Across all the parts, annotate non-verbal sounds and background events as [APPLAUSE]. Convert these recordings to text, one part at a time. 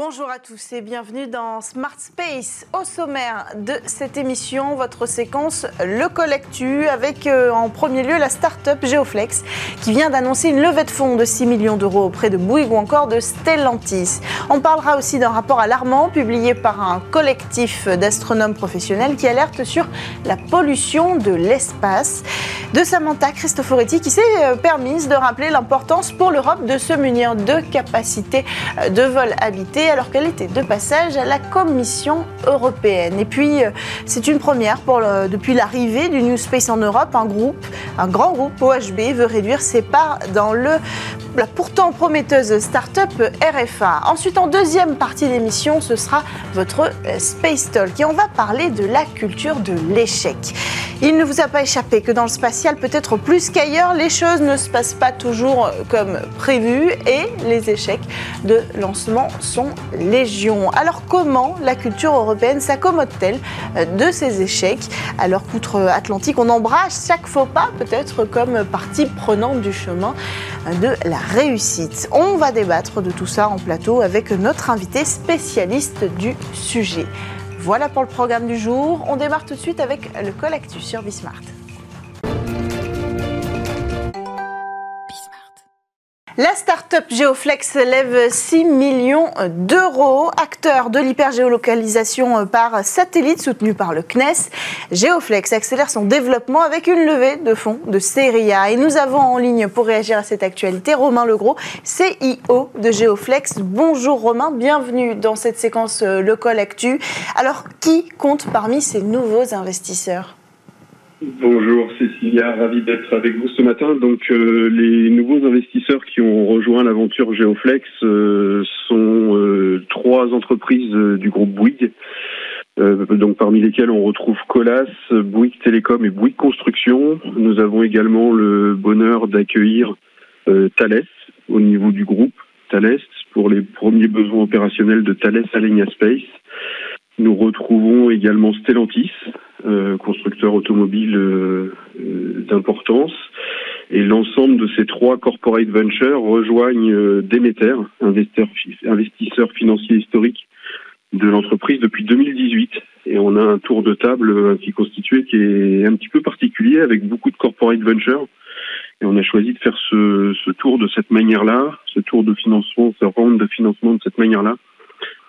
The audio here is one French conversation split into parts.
Bonjour à tous et bienvenue dans Smart Space. Au sommaire de cette émission, votre séquence Le Collectu avec euh, en premier lieu la start-up Geoflex qui vient d'annoncer une levée de fonds de 6 millions d'euros auprès de Bouygues ou encore de Stellantis. On parlera aussi d'un rapport alarmant publié par un collectif d'astronomes professionnels qui alerte sur la pollution de l'espace. De Samantha Cristoforetti qui s'est euh, permise de rappeler l'importance pour l'Europe de se munir de capacités euh, de vol habité alors qu'elle était de passage à la Commission européenne. Et puis, euh, c'est une première depuis l'arrivée du New Space en Europe. Un groupe, un grand groupe OHB veut réduire ses parts dans le, la pourtant prometteuse start-up RFA. Ensuite, en deuxième partie d'émission, ce sera votre euh, Space Talk et on va parler de la culture de l'échec. Il ne vous a pas échappé que dans le spatial, peut-être plus qu'ailleurs, les choses ne se passent pas toujours euh, comme prévu et les échecs de lancement sont légion. Alors comment la culture européenne s'accommode-t-elle euh, de ces échecs? Alors qu'outre-Atlantique, on embrasse chaque faux pas peut-être comme partie prenante du chemin euh, de la réussite On va débattre de tout ça en plateau avec notre invité spécialiste du sujet. Voilà pour le programme du jour. On démarre tout de suite avec le Collectus sur Bismart. La start-up Geoflex lève 6 millions d'euros. Acteur de l'hypergéolocalisation par satellite soutenu par le CNES, Geoflex accélère son développement avec une levée de fonds de série A. Et nous avons en ligne pour réagir à cette actualité Romain Legros, CIO de Geoflex. Bonjour Romain, bienvenue dans cette séquence euh, Le Actu. Alors, qui compte parmi ces nouveaux investisseurs? Bonjour Cécilia, ravi d'être avec vous ce matin. Donc euh, les nouveaux investisseurs qui ont rejoint l'aventure Geoflex euh, sont euh, trois entreprises du groupe Bouygues. donc parmi lesquelles on retrouve Colas, Bouygues Télécom et Bouygues Construction. Nous avons également le bonheur d'accueillir Thales au niveau du groupe Thales pour les premiers besoins opérationnels de Thales Alenia Space. Nous retrouvons également Stellantis, euh, constructeur automobile euh, euh, d'importance. Et l'ensemble de ces trois corporate ventures rejoignent Demeter, investisseur financier historique de l'entreprise depuis 2018. Et on a un tour de table qui est constitué, qui est un petit peu particulier, avec beaucoup de corporate ventures. Et on a choisi de faire ce, ce tour de cette manière-là, ce tour de financement, ce round de financement de cette manière-là, euh,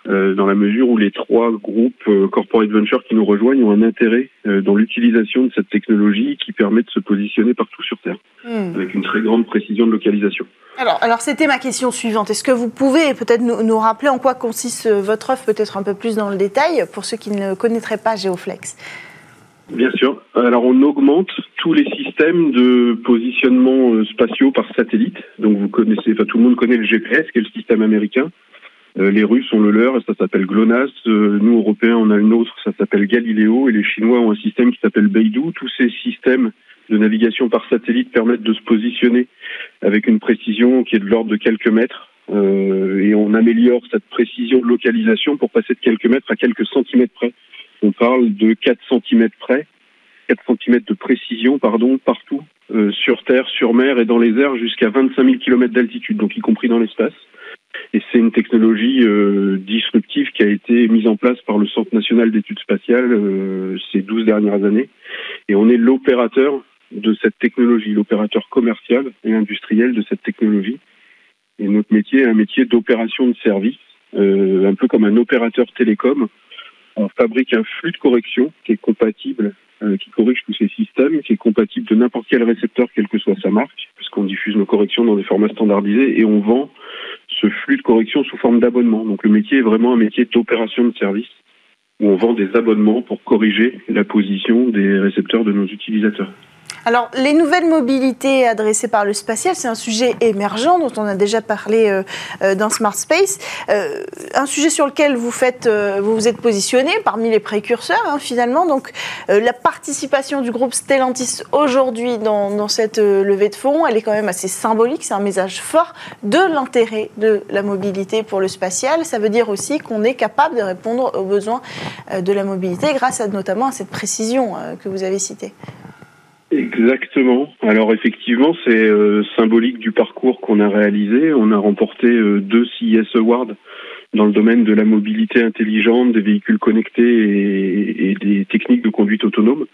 dans la mesure où les trois groupes euh, corporate venture qui nous rejoignent ont un intérêt euh, dans l'utilisation de cette technologie qui permet de se positionner partout sur Terre, hmm. avec une très grande précision de localisation. Alors, alors c'était ma question suivante. Est-ce que vous pouvez peut-être nous, nous, rappeler en quoi consiste votre offre, peut-être un peu plus dans le détail, pour ceux qui ne connaîtraient pas Geoflex? Bien sûr. Alors on augmente tous les systèmes de positionnement spatiaux par satellite. Donc vous connaissez, enfin tout le monde connaît le GPS, qui est le système américain. Euh, les Russes ont le leur, ça s'appelle GLONASS. Euh, nous, Européens, on a une autre, ça s'appelle Galileo. Et les Chinois ont un système qui s'appelle Beidou. Tous ces systèmes de navigation par satellite permettent de se positionner avec une précision qui est de l'ordre de quelques mètres. Euh, et on améliore cette précision de localisation pour passer de quelques mètres à quelques centimètres près. On parle de 4 centimètres près, 4 centimètres de précision, pardon, partout, sur terre, sur mer et dans les airs jusqu'à 25 000 km d'altitude, donc y compris dans l'espace. Et c'est une technologie euh, disruptive qui a été mise en place par le Centre national d'études spatiales euh, ces 12 dernières années. Et on est l'opérateur de cette technologie, l'opérateur commercial et industriel de cette technologie. Et notre métier est un métier d'opération de service, euh, un peu comme un opérateur télécom. On fabrique un flux de correction qui est compatible euh, qui corrige tous ces systèmes, qui est compatible de n'importe quel récepteur, quelle que soit sa marque, puisqu'on diffuse nos corrections dans des formats standardisés et on vend ce flux de correction sous forme d'abonnement. Donc le métier est vraiment un métier d'opération de service où on vend des abonnements pour corriger la position des récepteurs de nos utilisateurs. Alors, les nouvelles mobilités adressées par le spatial, c'est un sujet émergent dont on a déjà parlé euh, euh, dans Smart Space. Euh, un sujet sur lequel vous, vous êtes positionné parmi les précurseurs, hein, finalement. Donc, la participation du groupe Stellantis aujourd'hui dans, dans, cette levée de fonds, elle est quand même assez symbolique. C'est un message fort de l'intérêt de la mobilité pour le spatial. Ça veut dire aussi qu'on est capable de répondre aux besoins de la mobilité grâce à, notamment à cette précision que vous avez citée. Exactement. Alors effectivement, c'est euh, symbolique du parcours qu'on a réalisé. On a remporté euh, deux CES Awards dans le domaine de la mobilité intelligente, des véhicules connectés et, et des techniques de conduite autonome.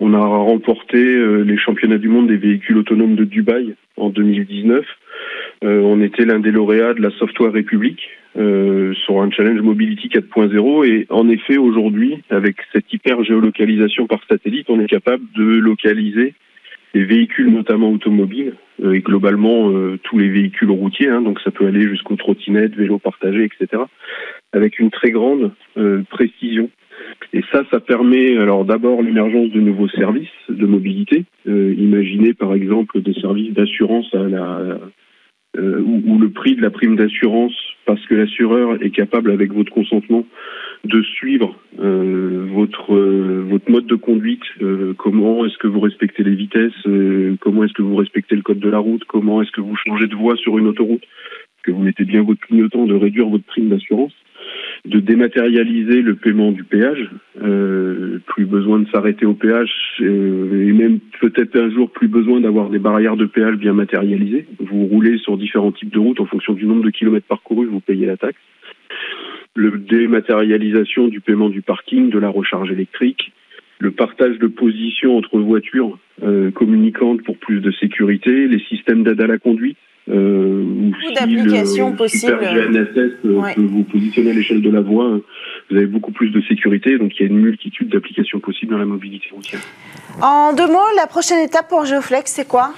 On a remporté les championnats du monde des véhicules autonomes de Dubaï en 2019. On était l'un des lauréats de la Software République euh, sur un challenge Mobility 4.0 et en effet aujourd'hui avec cette hyper géolocalisation par satellite on est capable de localiser les véhicules notamment automobiles euh, et globalement euh, tous les véhicules routiers hein, donc ça peut aller jusqu'aux trottinettes, vélos partagés etc avec une très grande précision. Et ça, ça permet alors d'abord l'émergence de nouveaux services de mobilité. imaginez par exemple des services d'assurance à la, euh, où, le prix de la prime d'assurance, parce que l'assureur est capable, avec votre consentement, de suivre euh, votre euh, votre mode de conduite. Euh, comment est-ce que vous respectez les vitesses Comment est-ce que vous respectez le code de la route Comment est-ce que vous changez de voie sur une autoroute Que vous mettez bien votre clignotant, de réduire votre prime d'assurance de dématérialiser le paiement du péage, euh, plus besoin de s'arrêter au péage euh, et même peut-être un jour plus besoin d'avoir des barrières de péage bien matérialisées. Vous roulez sur différents types de routes en fonction du nombre de kilomètres parcourus, vous payez la taxe. Le dématérialisation du paiement du parking, de la recharge électrique, le partage de position entre voitures euh, communicantes pour plus de sécurité, les systèmes d'aide à la conduite, euh, Beaucoup d'applications possibles. GNSS euh, vous positionnez à l'échelle de la voie, vous avez beaucoup plus de sécurité, donc il y a une multitude d'applications possibles dans la mobilité routière. En deux mots, la prochaine étape pour Geoflex, c'est quoi?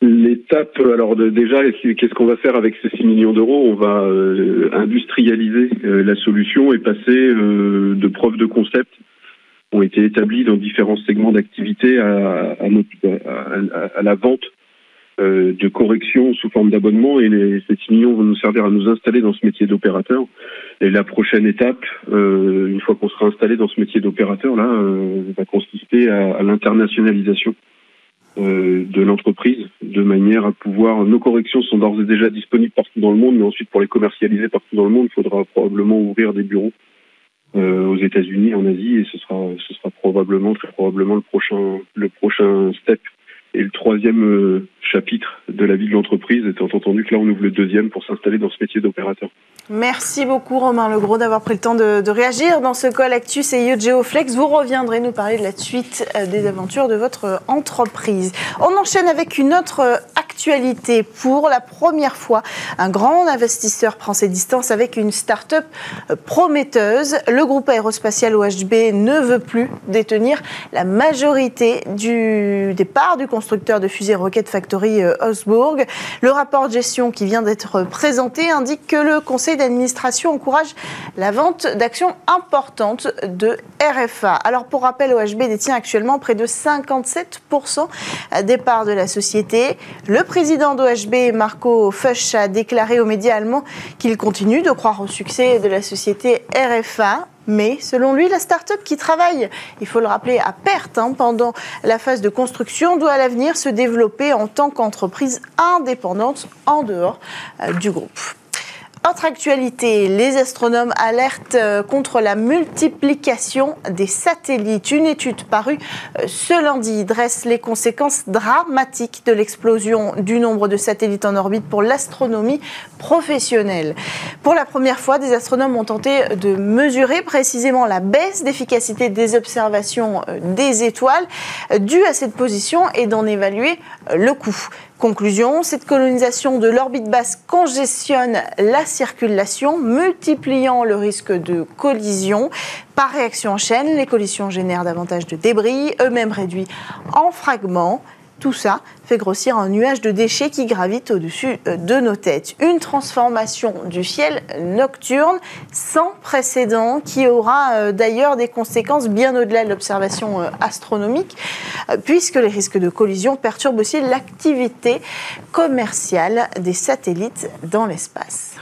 L'étape, alors déjà, qu'est-ce qu'on va faire avec ces 6 millions d'euros? On va euh, industrialiser la solution et passer de preuves de concept ont été établies dans différents segments d'activité à, à, la vente euh, de correction sous forme d'abonnement et les, ces 6 millions vont nous servir à nous installer dans ce métier d'opérateur. Et la prochaine étape, euh, une fois qu'on sera installé dans ce métier d'opérateur, là, euh, va consister à, à l'internationalisation de l'entreprise, de manière à pouvoir. Nos corrections sont d'ores et déjà disponibles partout dans le monde, mais ensuite pour les commercialiser partout dans le monde, il faudra probablement ouvrir des bureaux aux États-Unis, en Asie, et ce sera, ce sera probablement, très probablement le prochain, le prochain step et le troisième euh, chapitre de la vie de l'entreprise, étant entendu que là, on ouvre le deuxième pour s'installer dans ce métier d'opérateur. Merci beaucoup Romain Legros d'avoir pris le temps de, réagir dans ce call Actus et Geoflex. Vous reviendrez nous parler de la suite euh, des aventures de votre entreprise. On enchaîne avec une autre euh, Pour la première fois, un grand investisseur prend ses distances avec une start-up euh, prometteuse. Le groupe aérospatial OHB ne veut plus détenir la majorité du, des parts du constructeur de fusées Rocket Factory Osbourg. Le rapport de gestion qui vient d'être présenté indique que le conseil d'administration encourage la vente d'actions importantes de RFA. Alors pour rappel, OHB détient actuellement près de 57% des parts de la société. Président d'OHB, Marco Fuchs, a déclaré aux médias allemands qu'il continue de croire au succès de la société RFA. Mais selon lui, la start-up qui travaille, il faut le rappeler, à perte hein, pendant la phase de construction, doit à l'avenir se développer en tant qu'entreprise indépendante en dehors euh, du groupe. Autre actualité, les astronomes alertent euh, contre la multiplication des satellites. Une étude parue euh, ce lundi dresse les conséquences dramatiques de l'explosion du nombre de satellites en orbite pour l'astronomie professionnelle. Pour la première fois, des astronomes ont tenté de mesurer précisément la baisse d'efficacité des observations euh, des étoiles due à cette position et d'en évaluer le coût. Conclusion, cette colonisation de l'orbite basse congestionne la circulation, multipliant le risque de collision. Par réaction en chaîne, les collisions génèrent davantage de débris, eux-mêmes réduits en fragments. Tout ça fait grossir un nuage de déchets qui gravite au-dessus euh, de nos têtes. Une transformation du ciel nocturne sans précédent qui aura euh, d'ailleurs des conséquences bien au-delà de l'observation euh, astronomique, puisque les risques de collision perturbent aussi l'activité commerciale des satellites dans l'espace.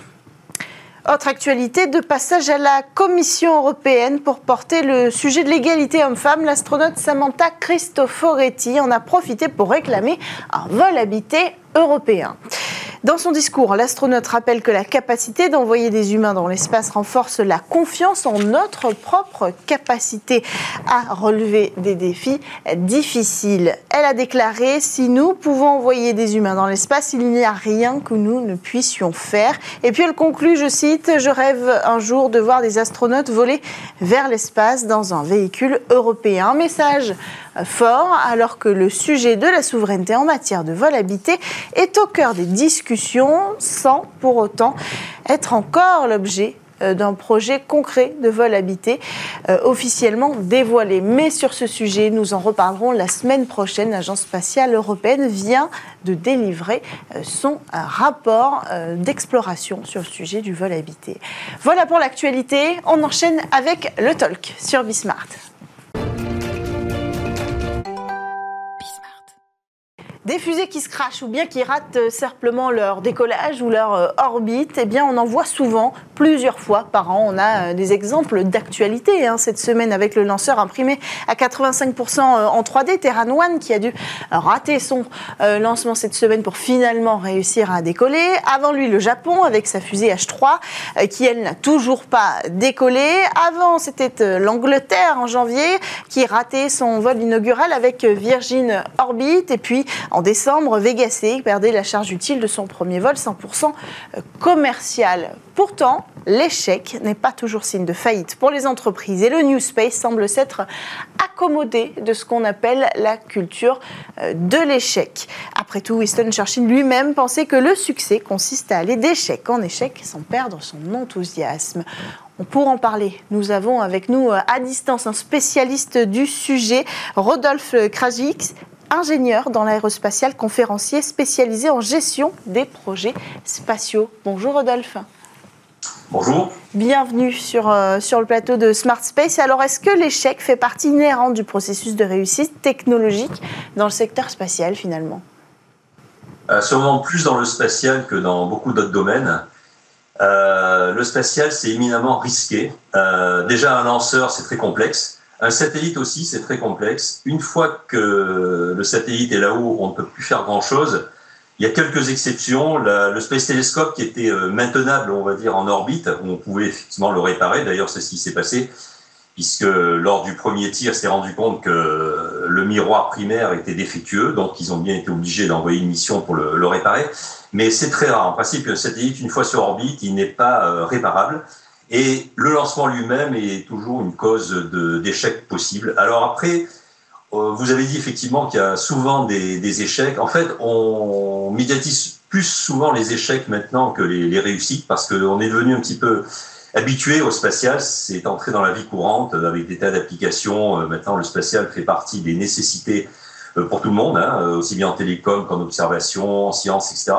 Autre actualité, de passage à la Commission européenne pour porter le sujet de l'égalité homme-femme, l'astronaute Samantha Cristoforetti en a profité pour réclamer un vol habité européen. Dans son discours, l'astronaute rappelle que la capacité d'envoyer des humains dans l'espace renforce la confiance en notre propre capacité à relever des défis difficiles. Elle a déclaré Si nous pouvons envoyer des humains dans l'espace, il n'y a rien que nous ne puissions faire. Et puis elle conclut, je cite, Je rêve un jour de voir des astronautes voler vers l'espace dans un véhicule européen. Un message fort alors que le sujet de la souveraineté en matière de vol habité est au cœur des discussions sans pour autant être encore l'objet euh, d'un projet concret de vol habité euh, officiellement dévoilé. Mais sur ce sujet, nous en reparlerons la semaine prochaine. L'Agence spatiale européenne vient de délivrer euh, son rapport d'exploration sur le sujet du vol habité. Voilà pour l'actualité. On enchaîne avec le talk sur Bismart. Des fusées qui se crachent ou bien qui ratent euh, simplement leur décollage ou leur euh, orbite, eh bien on en voit souvent, plusieurs fois par an. On a euh, des exemples d'actualité hein, cette semaine avec le lanceur imprimé à 85% en 3D, Terran One, qui a dû rater son lancement cette semaine pour finalement réussir à décoller. Avant lui, le Japon avec sa fusée H3, qui elle n'a toujours pas décollé. Avant, c'était l'Angleterre en janvier, qui ratait son vol inaugural avec Virgin Orbit. Et puis en décembre, Vega C perdait la charge utile de son premier vol 100% commercial. Pourtant, l'échec n'est pas toujours signe de faillite pour les entreprises et le New Space semble s'être accommodé de ce qu'on appelle la culture euh, de l'échec. Après tout, Winston Churchill lui-même pensait que le succès consiste à aller d'échec en échec sans perdre son enthousiasme. Pour en parler, nous avons avec nous euh, à distance un spécialiste du sujet, Rodolphe Krajix, ingénieur dans l'aérospatial, conférencier spécialisé en gestion des projets spatiaux. Bonjour Rodolphe. Bonjour. Bienvenue sur, euh, sur le plateau de Smart Space. Alors, est-ce que l'échec fait partie inhérente du processus de réussite technologique dans le secteur spatial finalement? Euh, Sûrement plus dans le spatial que dans beaucoup d'autres domaines. Euh, le spatial, c'est éminemment risqué. déjà, un lanceur, c'est très complexe. Un satellite aussi, c'est très complexe. Une fois que le satellite est là-haut, on ne peut plus faire grand-chose. Il y a quelques exceptions. le Space Telescope qui était euh, maintenable, on va dire, en orbite, on pouvait effectivement le réparer. D'ailleurs, c'est ce qui s'est passé, puisque lors du premier tir, s'est rendu compte que le miroir primaire était défectueux, donc ils ont bien été obligés d'envoyer une mission pour le, le réparer. Mais c'est très rare. En principe, un satellite, une fois sur orbite, il n'est pas euh, réparable. Et le lancement lui-même est toujours une cause d'échec possible. Alors après, euh, vous avez dit effectivement qu'il y a souvent des, échecs. En fait, on médiatise plus souvent les échecs maintenant que les, réussites parce qu'on est devenu un petit peu habitué au spatial. C'est entré dans la vie courante avec des tas d'applications. Euh, maintenant, le spatial fait partie des nécessités euh, pour tout le monde, hein, aussi bien en télécom qu'en observation, en sciences, etc.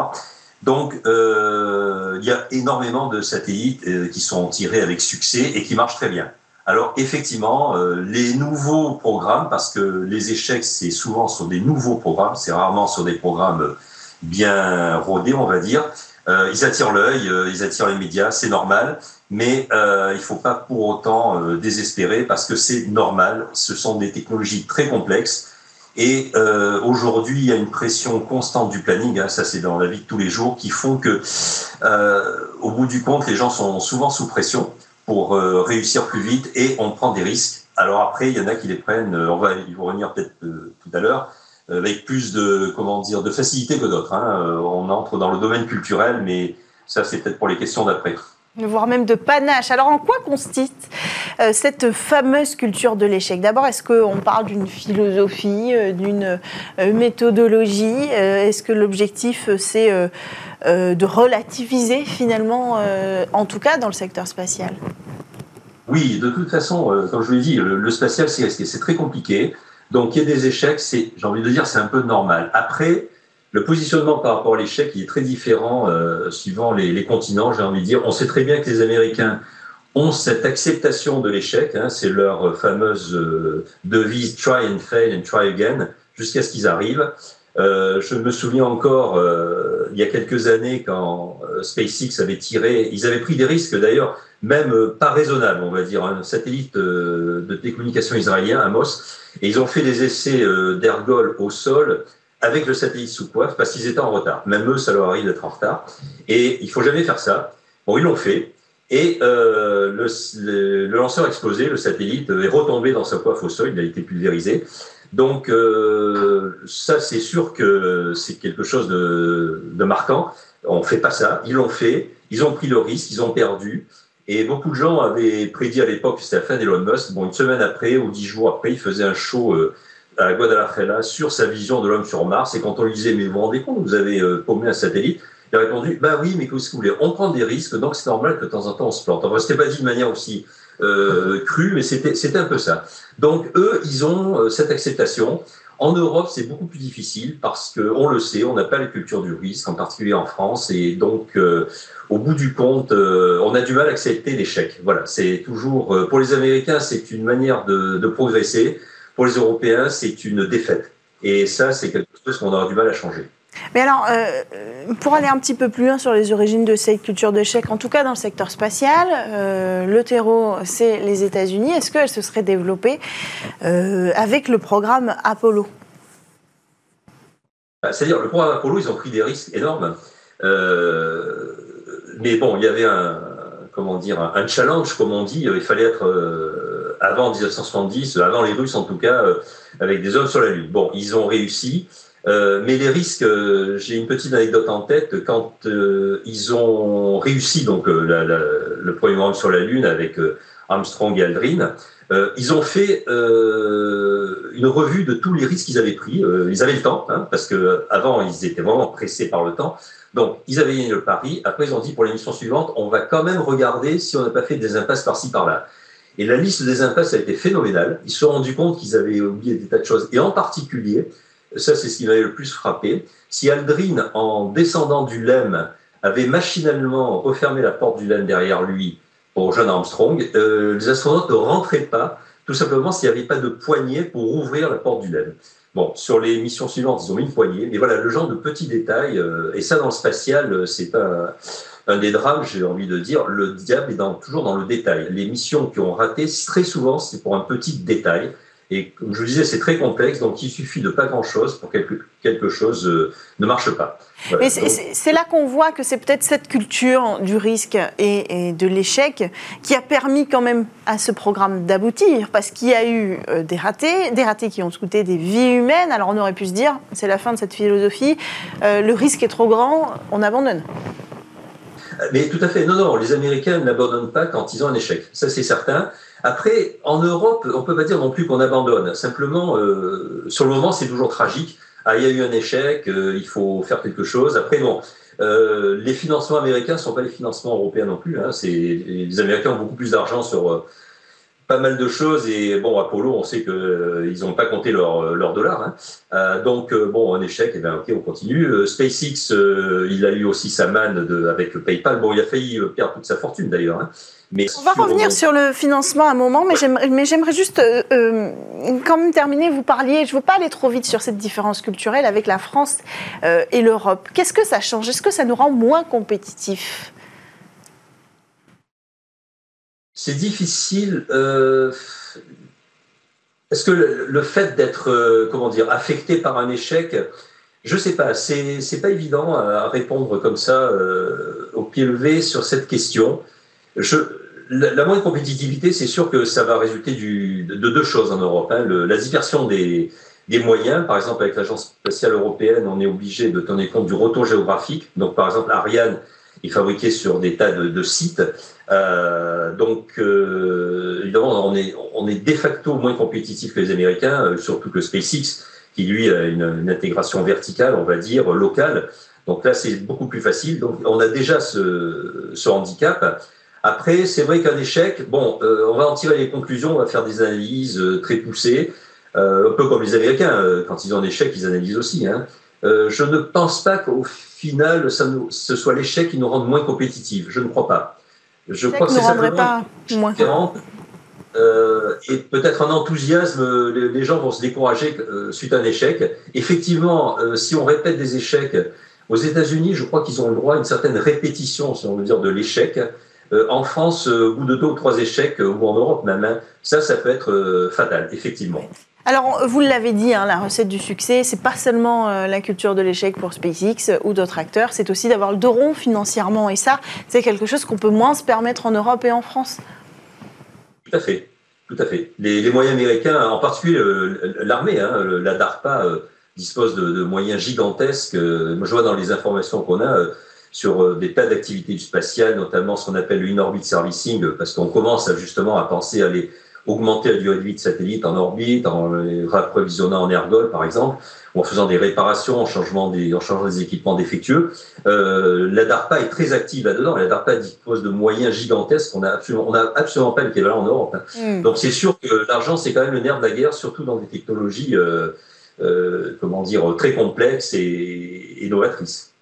Donc, euh, il y a énormément de satellites euh, qui sont tirés avec succès et qui marchent très bien. Alors, effectivement, euh, les nouveaux programmes, parce que les échecs, c'est souvent sur des nouveaux programmes, c'est rarement sur des programmes bien rodés, on va dire. Ils attirent l'œil, ils attirent les médias, c'est normal, mais il ne faut pas pour autant désespérer parce que c'est normal. Ce sont des technologies très complexes et euh, aujourd'hui, il y a une pression constante du planning, hein, ça c'est dans la vie de tous les jours, qui font que, euh, au bout du compte, les gens sont souvent sous pression pour euh, réussir plus vite et on prend des risques. Alors après, il y en a qui les prennent, on va y revenir peut-être tout à l'heure, avec plus de comment dire de facilité que d'autres. Hein. on entre dans le domaine culturel, mais ça c'est peut-être pour les questions d'après voire même de panache. Alors en quoi consiste euh, cette fameuse culture de l'échec? D'abord, est-ce qu'on parle d'une philosophie, euh, d'une euh, méthodologie? Est-ce que l'objectif, c'est de relativiser finalement, en tout cas dans le secteur spatial? Oui, de toute façon, comme je vous l'ai dit, le, le spatial, c'est très compliqué. Donc il y a des échecs, j'ai envie de dire, c'est un peu normal. Après, le positionnement par rapport à l'échec, il est très différent euh, suivant les, les continents, j'ai envie de dire. On sait très bien que les Américains ont cette acceptation de l'échec, hein, c'est leur fameuse euh, devise try and fail and try again, jusqu'à ce qu'ils arrivent. Euh, je me souviens encore, euh, il y a quelques années, quand euh, SpaceX avait tiré, ils avaient pris des risques d'ailleurs, même pas raisonnables, on va dire, un satellite de télécommunication israélien, Amos, et ils ont fait des essais d'ergol au sol avec le satellite sous coiffe parce qu'ils étaient en retard. Même eux, ça leur arrive d'être en retard. Et il faut jamais faire ça. Bon, ils l'ont fait. Et euh, le, le, lanceur a explosé, le satellite est retombé dans sa coiffe au sol, il a été pulvérisé. Donc euh, ça, c'est sûr que c'est quelque chose de, marquant. On ne fait pas ça. Ils l'ont fait. Ils ont pris le risque. Ils ont perdu. Et beaucoup de gens avaient prédit à l'époque que c'était la fin d'Elon Musk. Bon, une semaine après ou dix jours après, il faisait un show euh, à Guadalajara sur sa vision de l'homme sur Mars. Et quand on lui disait, mais vous vous rendez compte, vous avez euh, paumé un satellite, il a répondu, bah oui, mais qu'est-ce que vous voulez? On prend des risques, donc c'est normal que de temps en temps on se plante. Enfin, c'était pas dit de manière aussi euh, [LAUGHS] crue, mais c'était, c'était un peu ça. Donc eux, ils ont euh, cette acceptation. En Europe, c'est beaucoup plus difficile parce que on le sait, on n'a pas la culture du risque, en particulier en France, et donc euh, au bout du compte, euh, on a du mal à accepter l'échec. Voilà, c'est toujours pour les Américains, c'est une manière de, de progresser. Pour les Européens, c'est une défaite. Et ça, c'est quelque chose qu'on aura du mal à changer. Mais alors, euh, pour aller un petit peu plus loin sur les origines de cette culture d'échec, en tout cas dans le secteur spatial, euh, le terreau, c'est les États-Unis. Est-ce qu'elle se serait développée euh, avec le programme Apollo? Bah, C'est-à-dire, le programme Apollo, ils ont pris des risques énormes. mais bon, il y avait un, comment dire, un challenge, comme on dit. Il fallait être avant 1970, avant les Russes en tout cas, avec des hommes sur la Lune. Bon, ils ont réussi. Euh, mais les risques, euh, j'ai une petite anecdote en tête. Quand euh, ils ont réussi donc le premier homme sur la Lune avec Armstrong et Aldrin, ils ont fait une revue de tous les risques qu'ils avaient pris. ils avaient le temps, hein, parce que avant ils étaient vraiment pressés par le temps. Donc ils avaient gagné le pari. Après ils ont dit pour l'émission suivante, on va quand même regarder si on n'a pas fait des impasses par-ci par-là. Et la liste des impasses a été phénoménale. Ils se sont rendus compte qu'ils avaient oublié des tas de choses. Et en particulier, ça c'est ce qui m'avait le plus frappé, si Aldrin, en descendant du LEM, avait machinalement refermé la porte du LEM derrière lui pour John Armstrong, euh, les astronautes ne rentraient pas, tout simplement s'il n'y avait pas de poignée pour ouvrir la porte du LEM. Bon, sur les missions suivantes, ils ont mis une poignée, mais voilà, le genre de petits détails, euh, et ça dans le spatial, euh, c'est un, un des drames, j'ai envie de dire, le diable est dans, toujours dans le détail. Les missions qui ont raté, très souvent, c'est pour un petit détail. Et comme je vous disais, c'est très complexe, donc il suffit de pas grand-chose pour que quelque chose euh, ne marche pas. Mais c'est là qu'on voit que c'est peut-être cette culture du risque et, de l'échec qui a permis quand même à ce programme d'aboutir, parce qu'il y a eu euh, des ratés, des ratés qui ont coûté des vies humaines. Alors on aurait pu se dire, c'est la fin de cette philosophie, euh, le risque est trop grand, on abandonne. Mais tout à fait, non, non, les Américains n'abandonnent pas quand ils ont un échec, ça c'est certain. Après, en Europe, on ne peut pas dire non plus qu'on abandonne. Simplement, euh, sur le moment, c'est toujours tragique. Ah, il y a eu un échec, euh, il faut faire quelque chose. Après, bon, euh, les financements américains ne sont pas les financements européens non plus. Hein. Les Américains ont beaucoup plus d'argent sur euh, pas mal de choses. Et bon, Apollo, on sait qu'ils euh, n'ont pas compté leur, leur dollar. Hein. Euh, donc, bon, un échec, et eh bien, ok, on continue. SpaceX, il a eu aussi sa manne de, avec PayPal. Bon, il a failli perdre toute sa fortune d'ailleurs. Hein. On va revenir sur le financement un moment, mais j'aimerais juste euh, euh, quand même terminer. Vous parliez, je ne veux pas aller trop vite sur cette différence culturelle avec la France euh, et l'Europe. Qu'est-ce que ça change? Est-ce que ça nous rend moins compétitifs? C'est difficile. Est-ce que le, fait d'être, comment dire, affecté par un échec, je ne sais pas, c'est pas évident à répondre comme ça au pied levé sur cette question. La, moindre compétitivité, c'est sûr que ça va résulter de, deux choses en Europe. Hein. la dispersion des, des, moyens, par exemple avec l'Agence spatiale européenne, on est obligé de tenir compte du retour géographique. Donc par exemple, Ariane est fabriqué sur des tas de, sites. Euh, donc euh, évidemment, on est, on est de facto moins compétitif que les Américains, euh, surtout que SpaceX, qui lui a une, une, intégration verticale, on va dire, locale. Donc là, c'est beaucoup plus facile. Donc on a déjà ce, ce handicap. Après, c'est vrai qu'un échec, bon, euh, on va en tirer les conclusions, on va faire des analyses euh, très poussées, euh, un peu comme les Américains, quand ils ont un échec, ils analysent aussi. Hein. Je ne pense pas qu'au final, ça nous, ce soit l'échec qui nous rende moins compétitifs. Je ne crois pas. Je crois que c'est simplement pas moins. Euh, et peut-être un enthousiasme, les, gens vont se décourager suite à un échec. Effectivement, si on répète des échecs, aux États-Unis, je crois qu'ils ont le droit à une certaine répétition, si on veut dire, de l'échec. Euh, en France, euh, au bout de deux ou trois échecs, euh, ou en Europe même, hein, ça, ça peut être fatal, effectivement. Alors, vous l'avez dit, hein, la recette du succès, c'est pas seulement euh, la culture de l'échec pour SpaceX ou d'autres acteurs, c'est aussi d'avoir le dos rond financièrement. Et ça, c'est quelque chose qu'on peut moins se permettre en Europe et en France. Tout à fait. Tout à fait. Les, moyens américains, en particulier euh, l'armée, hein, la DARPA euh, dispose de, moyens gigantesques. je vois dans les informations qu'on a sur des tas d'activités spatiales, notamment ce qu'on appelle le in-orbit servicing, parce qu'on commence justement à penser à les augmenter la durée de vie de satellites en orbite, en les rapprovisionnant en ergol, par exemple, ou en faisant des réparations, en, changement des, en changeant des équipements défectueux. Euh, la DARPA est très active là-dedans. La DARPA dispose de moyens gigantesques. On n'a absolument, on a absolument pas l'équivalent en Europe. Hein. Mm. Donc c'est sûr que l'argent, c'est quand même le nerf de la guerre, surtout dans des technologies, euh, euh, comment dire, très complexes et, et novatrices.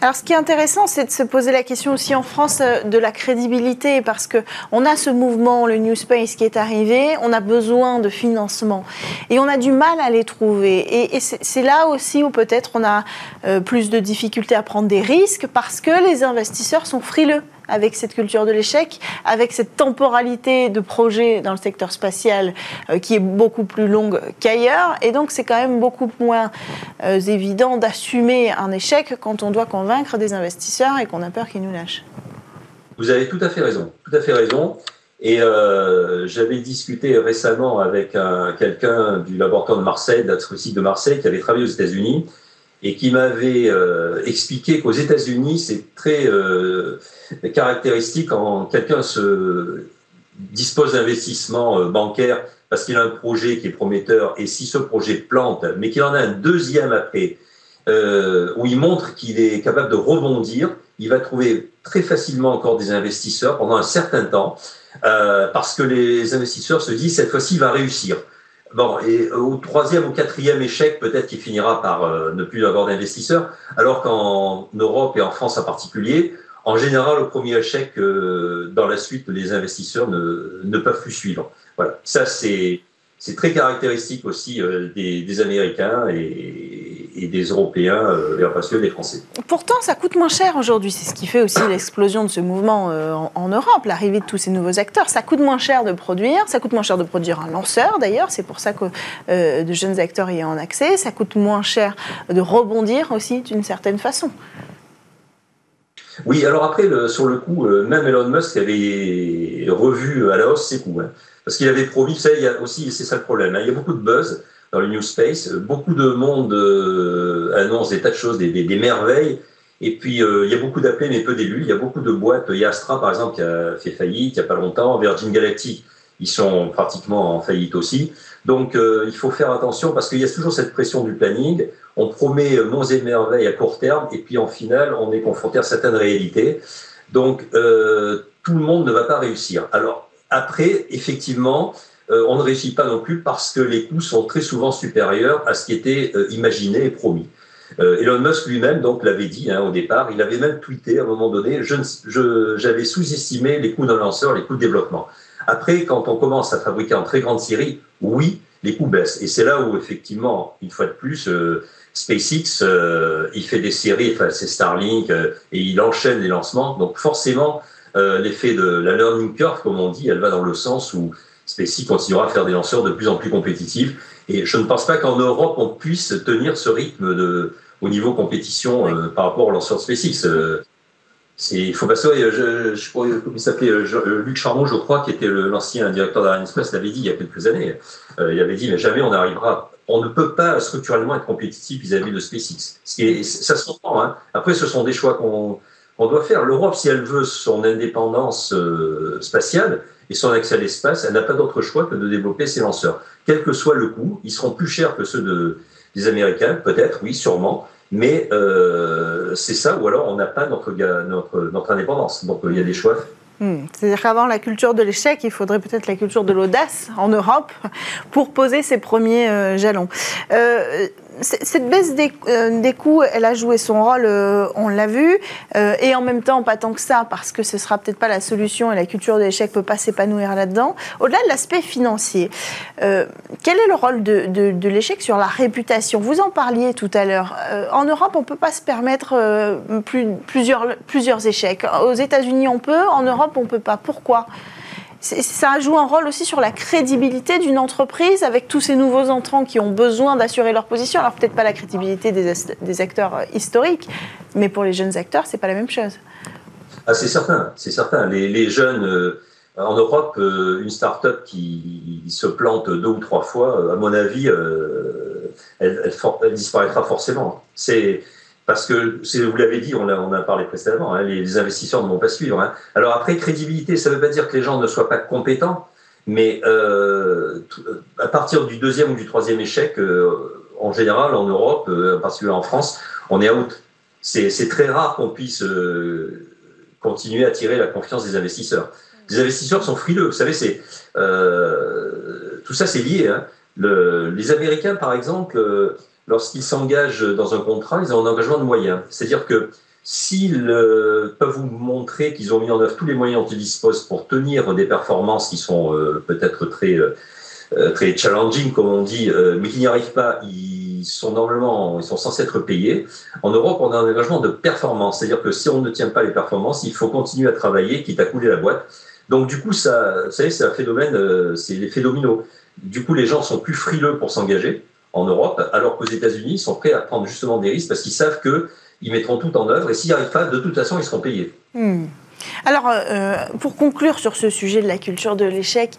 Alors, ce qui est intéressant, c'est de se poser la question aussi en France euh, de la crédibilité, parce que on a ce mouvement, le New Space, qui est arrivé. On a besoin de financement et on a du mal à les trouver. Et, c'est là aussi où peut-être on a euh, plus de difficultés à prendre des risques, parce que les investisseurs sont frileux avec cette culture de l'échec, avec cette temporalité de projet dans le secteur spatial euh, qui est beaucoup plus longue qu'ailleurs. Et donc, c'est quand même beaucoup moins euh, évident d'assumer un échec quand on doit convaincre des investisseurs et qu'on a peur qu'ils nous lâchent. Vous avez tout à fait raison. Tout à fait raison. Et euh, j'avais discuté récemment avec quelqu'un du laboratoire de Marseille, de de Marseille, qui avait travaillé aux États-Unis et qui m'avait expliqué qu'aux États-Unis, c'est très caractéristique quand quelqu'un se dispose d'investissement euh, bancaire parce qu'il a un projet qui est prometteur et si ce projet plante, mais qu'il en a un deuxième après, euh, où il montre qu'il est capable de rebondir, il va trouver très facilement encore des investisseurs pendant un certain temps euh, parce que les investisseurs se disent cette fois-ci il va réussir. Bon, et au troisième ou quatrième échec, peut-être qu'il finira par ne plus avoir d'investisseurs, alors qu'en Europe et en France en particulier, en général, au premier échec, euh, dans la suite, les investisseurs ne, ne peuvent plus suivre. Voilà, ça c'est très caractéristique aussi euh, des, Américains et, et des Européens, euh, et en particulier des Français. Pourtant, ça coûte moins cher aujourd'hui. C'est ce qui fait aussi l'explosion de ce mouvement euh, en, Europe, l'arrivée de tous ces nouveaux acteurs. Ça coûte moins cher de produire, ça coûte moins cher de produire un lanceur d'ailleurs. C'est pour ça que de jeunes acteurs y ont accès. Ça coûte moins cher de rebondir aussi d'une certaine façon. Oui, alors après, le, sur le coup, même Elon Musk avait revu à la hausse ses coûts. Hein. Parce qu'il avait promis, vous savez, il y a aussi, c'est ça le problème, hein, il y a beaucoup de buzz dans le New Space, beaucoup de monde euh, annonce des tas de choses, des, des, merveilles, et puis euh, il y a beaucoup d'appels mais peu d'élus, il y a beaucoup de boîtes, il y a Astra par exemple qui a fait faillite il n'y a pas longtemps, Virgin Galactic, ils sont pratiquement en faillite aussi. Donc euh, il faut faire attention parce qu'il y a toujours cette pression du planning, on promet monts et merveilles à court terme, et puis en final on est confronté à certaines réalités. Donc tout le monde ne va pas réussir. Alors après, effectivement, euh, on ne réussit pas non plus parce que les coûts sont très souvent supérieurs à ce qui était euh, imaginé et promis. Euh, Elon Musk lui-même donc l'avait dit hein, au départ, il avait même tweeté à un moment donné, j'avais sous-estimé les coûts d'un lanceur, les coûts de développement. Après, quand on commence à fabriquer en très grande série, oui, les coûts baissent. Et c'est là où effectivement, une fois de plus, SpaceX, il fait des séries, enfin c'est Starlink, et il enchaîne les lancements. Donc forcément, euh, l'effet de la learning curve, comme on dit, elle va dans le sens où SpaceX continuera à faire des lanceurs de plus en plus compétitifs. Et je ne pense pas qu'en Europe, on puisse tenir ce rythme de, au niveau compétition euh, par rapport aux lanceurs de SpaceX. Euh, il faut passer, je, je, comment il s'appelait, Luc Charmont, je crois, qui était l'ancien directeur d'Arianespace, l'avait dit il y a quelques années. il avait dit, mais jamais on n'arrivera, on ne peut pas structurellement être compétitif vis-à-vis de SpaceX. Ce qui est, ça se comprend. Hein. Après, ce sont des choix qu'on on doit faire. L'Europe, si elle veut son indépendance euh, spatiale et son accès à l'espace, elle n'a pas d'autre choix que de développer ses lanceurs. Quel que soit le coût, ils seront plus chers que ceux de, des Américains, peut-être, oui, sûrement, mais euh, c'est ça, ou alors on n'a pas notre, notre, indépendance. Donc il y a des choix hmm. C'est-à-dire qu'avant la culture de l'échec, il faudrait peut-être la culture de l'audace en Europe pour poser ses premiers euh, jalons cette baisse euh, des, coûts, elle a joué son rôle, euh, on l'a vu, euh, et en même temps pas tant que ça, parce que ce sera peut-être pas la solution et la culture de l'échec peut pas s'épanouir là-dedans. Au-delà de l'aspect financier, quel est le rôle de, l'échec sur la réputation? Vous en parliez tout à l'heure. en Europe, on peut pas se permettre plusieurs, plusieurs échecs. Aux États-Unis, on peut. En Europe, on peut pas. Pourquoi? Ça joue un rôle aussi sur la crédibilité d'une entreprise avec tous ces nouveaux entrants qui ont besoin d'assurer leur position. Alors peut-être pas la crédibilité des, acteurs euh, historiques, mais pour les jeunes acteurs, c'est pas la même chose. Ah, c'est certain, c'est certain. Les, jeunes euh, en Europe, euh, une start-up qui se plante deux ou trois fois, à mon avis, elle, disparaîtra forcément. C'est parce que, vous l'avez dit, on a, a parlé précédemment, hein, les, investisseurs ne vont pas suivre. Hein. Alors après, crédibilité, ça ne veut pas dire que les gens ne soient pas compétents, mais euh, à partir du deuxième ou du troisième échec, euh, en général, en Europe, euh, en particulier en France, on est out. C'est très rare qu'on puisse continuer à tirer la confiance des investisseurs. Les investisseurs sont frileux. Vous savez, tout ça, c'est lié. Hein. Le, les Américains, par exemple, lorsqu'ils s'engagent dans un contrat, ils ont un engagement de moyens. C'est-à-dire que s'ils euh, peuvent vous montrer qu'ils ont mis en œuvre tous les moyens dont ils disposent pour tenir des performances qui sont euh, peut-être très, euh, très challenging, comme on dit, mais qui n'y arrivent pas, ils sont normalement, ils sont censés être payés. En Europe, on a un engagement de performance. C'est-à-dire que si on ne tient pas les performances, il faut continuer à travailler, quitte à couler la boîte. Donc, du coup, ça, vous savez, c'est un phénomène, c'est l'effet domino. Du coup, les gens sont plus frileux pour s'engager en Europe, alors qu'aux États-Unis, ils sont prêts à prendre justement des risques parce qu'ils savent qu'ils mettront tout en œuvre et s'ils n'y arrivent pas, de toute façon, ils seront payés. Hmm. Alors, euh, pour conclure sur ce sujet de la culture de l'échec,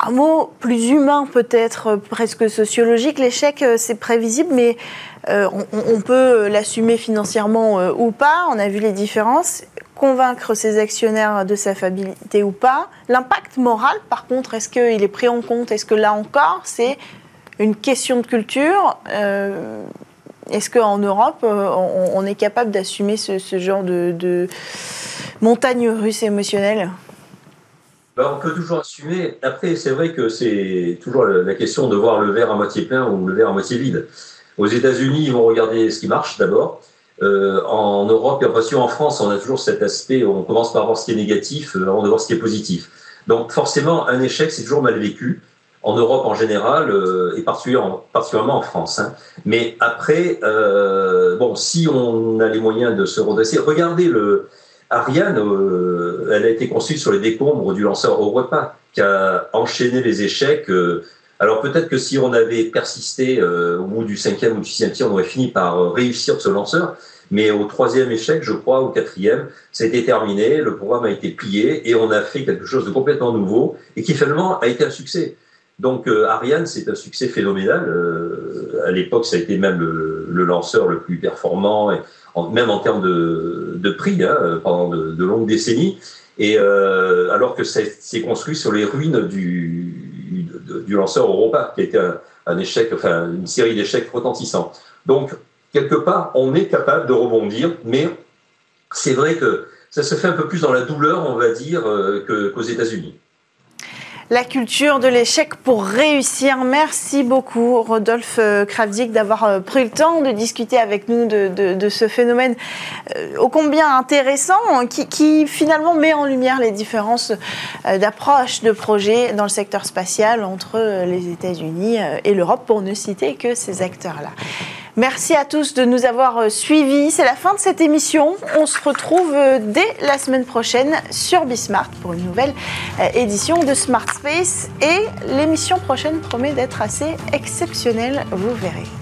un mot plus humain peut-être, presque sociologique. L'échec, euh, c'est prévisible, mais euh, on, peut l'assumer financièrement ou pas. On a vu les différences. Convaincre ses actionnaires de sa fiabilité ou pas. L'impact moral, par contre, est-ce qu'il est pris en compte? Est-ce que là encore, c'est une question de culture. Euh, est-ce qu'en Europe, euh, on, est capable d'assumer ce, genre de, montagne russe émotionnelle? Ben, On peut toujours assumer. Après, c'est vrai que c'est toujours la question de voir le verre à moitié plein ou le verre à moitié vide. Aux États-Unis, ils vont regarder ce qui marche d'abord. Euh, en Europe et en France, on a toujours cet aspect on commence par voir ce qui est négatif avant de voir ce qui est positif. Donc forcément, un échec, c'est toujours mal vécu en Europe en général euh, et particulièrement, en France. Hein. Mais après, euh, bon, si on a les moyens de se redresser, regardez le Ariane, euh, elle a été construite sur les décombres du lanceur Europa, qui a enchaîné les échecs. Euh, alors peut-être que si on avait persisté euh, au bout du cinquième ou du sixième tir, on aurait fini par réussir ce lanceur. Mais au troisième échec, je crois, au quatrième, été terminé, le programme a été plié et on a fait quelque chose de complètement nouveau et qui finalement a été un succès. Donc euh, Ariane, c'est un succès phénoménal. Euh, à l'époque, ça a été même le, lanceur le plus performant, même en termes de, prix, hein, pendant de, longues décennies. Et euh, alors que c'est construit sur les ruines du, du lanceur Europa, qui a été un, échec, enfin une série d'échecs retentissants. Donc quelque part, on est capable de rebondir, mais c'est vrai que ça se fait un peu plus dans la douleur, on va dire, qu'aux États-Unis la culture de l'échec pour réussir. Merci beaucoup, Rodolphe euh, Kravzik, d'avoir euh, pris le temps de discuter avec nous de, ce phénomène euh, ô combien intéressant, qui, finalement met en lumière les différences d'approche de projets dans le secteur spatial entre les États-Unis et l'Europe, pour ne citer que ces acteurs-là. Merci à tous de nous avoir euh, suivis. C'est la fin de cette émission. On se retrouve euh, dès la semaine prochaine sur Bismart pour une nouvelle euh, édition de Smart Space. Et l'émission prochaine promet d'être assez exceptionnelle, vous verrez.